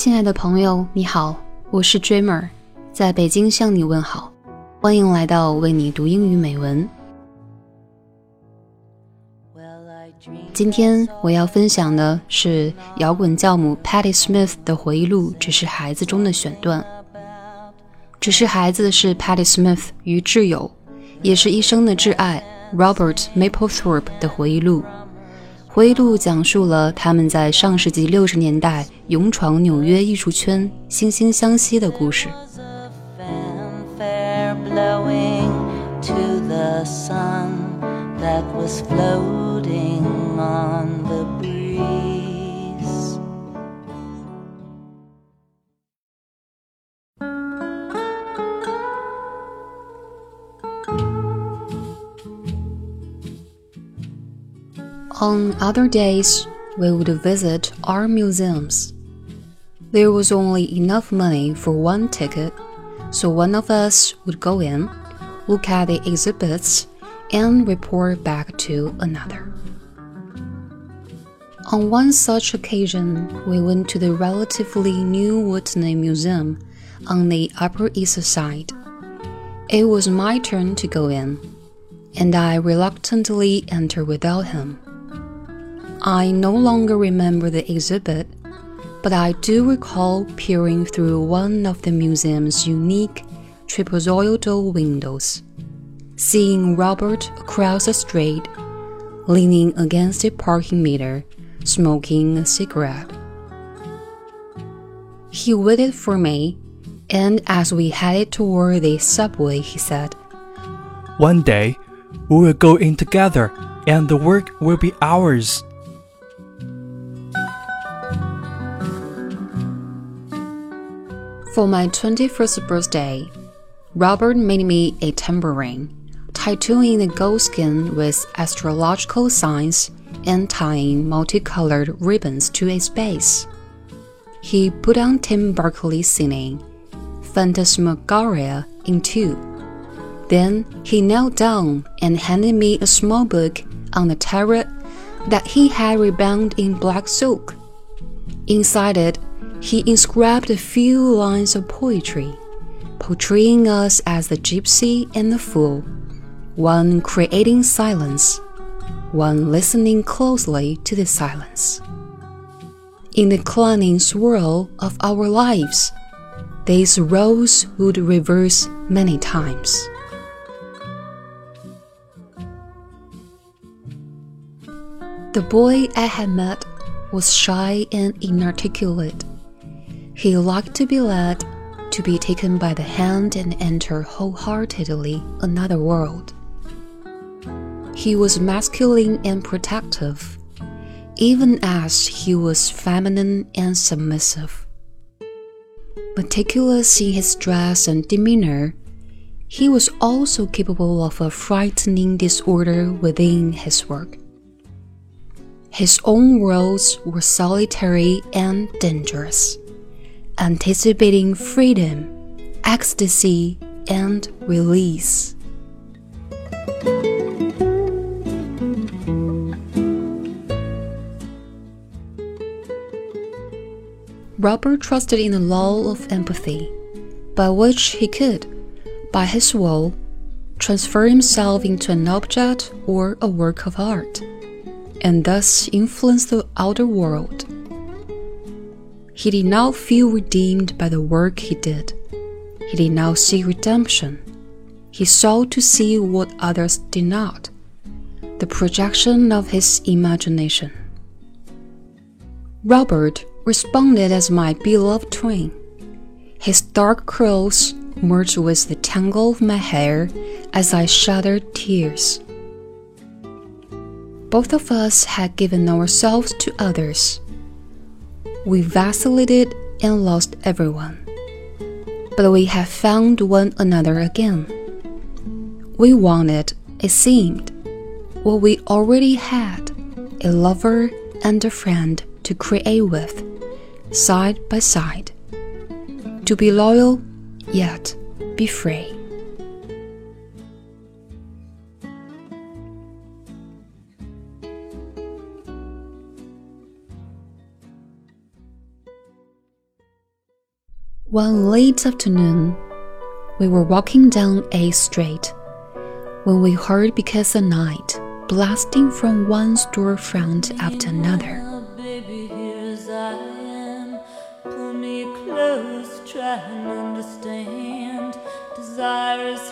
亲爱的朋友，你好，我是 Dreamer，在北京向你问好，欢迎来到为你读英语美文。今天我要分享的是摇滚教母 Patti Smith 的回忆录《只是孩子》中的选段。《只是孩子》是 Patti Smith 与挚友，也是一生的挚爱 Robert Mapplethorpe 的回忆录。回忆录讲述了他们在上世纪六十年代勇闯纽约艺术圈、惺惺相惜的故事。On other days, we would visit our museums. There was only enough money for one ticket, so one of us would go in, look at the exhibits, and report back to another. On one such occasion, we went to the relatively new Whitney Museum on the Upper East Side. It was my turn to go in, and I reluctantly entered without him. I no longer remember the exhibit, but I do recall peering through one of the museum's unique trapezoidal windows, seeing Robert across the street, leaning against a parking meter, smoking a cigarette. He waited for me, and as we headed toward the subway, he said, One day, we will go in together, and the work will be ours. For my 21st birthday, Robert made me a tambourine, tattooing the goat skin with astrological signs and tying multicolored ribbons to its base. He put on Tim Buckley singing Phantasmagoria in two. Then he knelt down and handed me a small book on the tarot that he had rebound in black silk. Inside it he inscribed a few lines of poetry, portraying us as the gypsy and the fool, one creating silence, one listening closely to the silence. In the clanging swirl of our lives, these roles would reverse many times. The boy I had met was shy and inarticulate. He liked to be led, to be taken by the hand and enter wholeheartedly another world. He was masculine and protective, even as he was feminine and submissive. Meticulous in his dress and demeanor, he was also capable of a frightening disorder within his work. His own worlds were solitary and dangerous, anticipating freedom, ecstasy, and release. Robert trusted in the law of empathy, by which he could, by his will, transfer himself into an object or a work of art and thus influence the outer world. He did not feel redeemed by the work he did. He did not see redemption. He sought to see what others did not, the projection of his imagination. Robert responded as my beloved twin. His dark curls merged with the tangle of my hair as I shuddered tears. Both of us had given ourselves to others. We vacillated and lost everyone. But we have found one another again. We wanted, it seemed, what we already had a lover and a friend to create with, side by side. To be loyal, yet be free. One late afternoon, we were walking down Eighth Street when we heard Because of Night blasting from one storefront after another.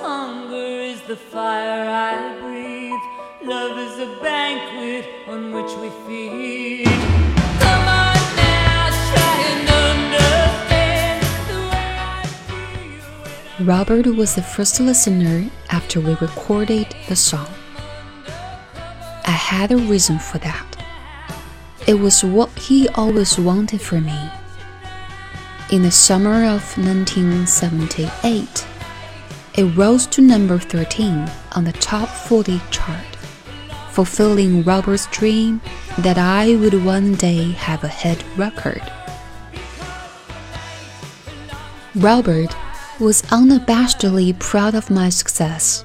Hunger, is the fire I breathe. Love is a banquet on which we feed. Robert was the first listener after we recorded the song. I had a reason for that. It was what he always wanted for me. In the summer of 1978, it rose to number 13 on the top 40 chart, fulfilling Robert's dream that I would one day have a hit record. Robert was unabashedly proud of my success.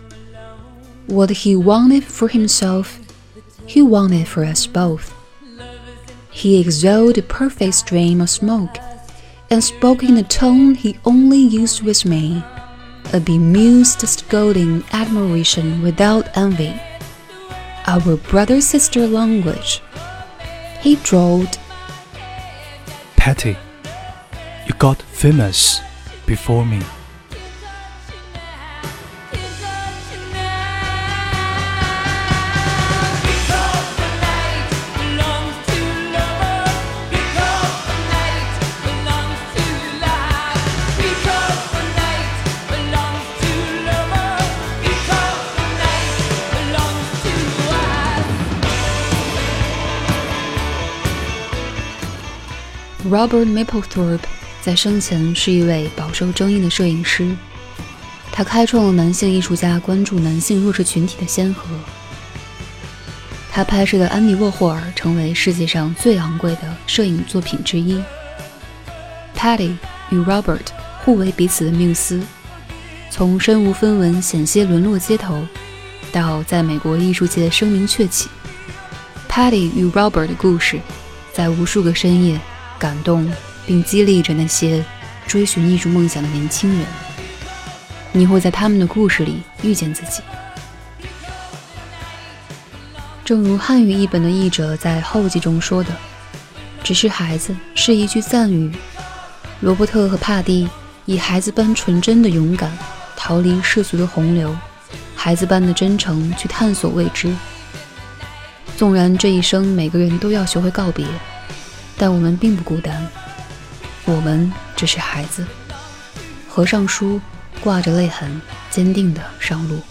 What he wanted for himself, he wanted for us both. He exhaled a perfect stream of smoke and spoke in a tone he only used with me, a bemused, scolding admiration without envy. Our brother sister language. He drawled, Patti, you got famous before me. Robert Mapplethorpe 在生前是一位饱受争议的摄影师，他开创了男性艺术家关注男性弱势群体的先河。他拍摄的《安妮沃霍尔》成为世界上最昂贵的摄影作品之一。Patty 与 Robert 互为彼此的缪斯，从身无分文、险些沦落街头，到在美国艺术界声名鹊起。Patty 与 Robert 的故事，在无数个深夜感动并激励着那些追寻艺术梦想的年轻人。你会在他们的故事里遇见自己。正如汉语译本的译者在后记中说的：“只是孩子是一句赞语。”罗伯特和帕蒂以孩子般纯真的勇敢逃离世俗的洪流，孩子般的真诚去探索未知。纵然这一生每个人都要学会告别，但我们并不孤单，我们只是孩子。合上书，挂着泪痕，坚定的上路。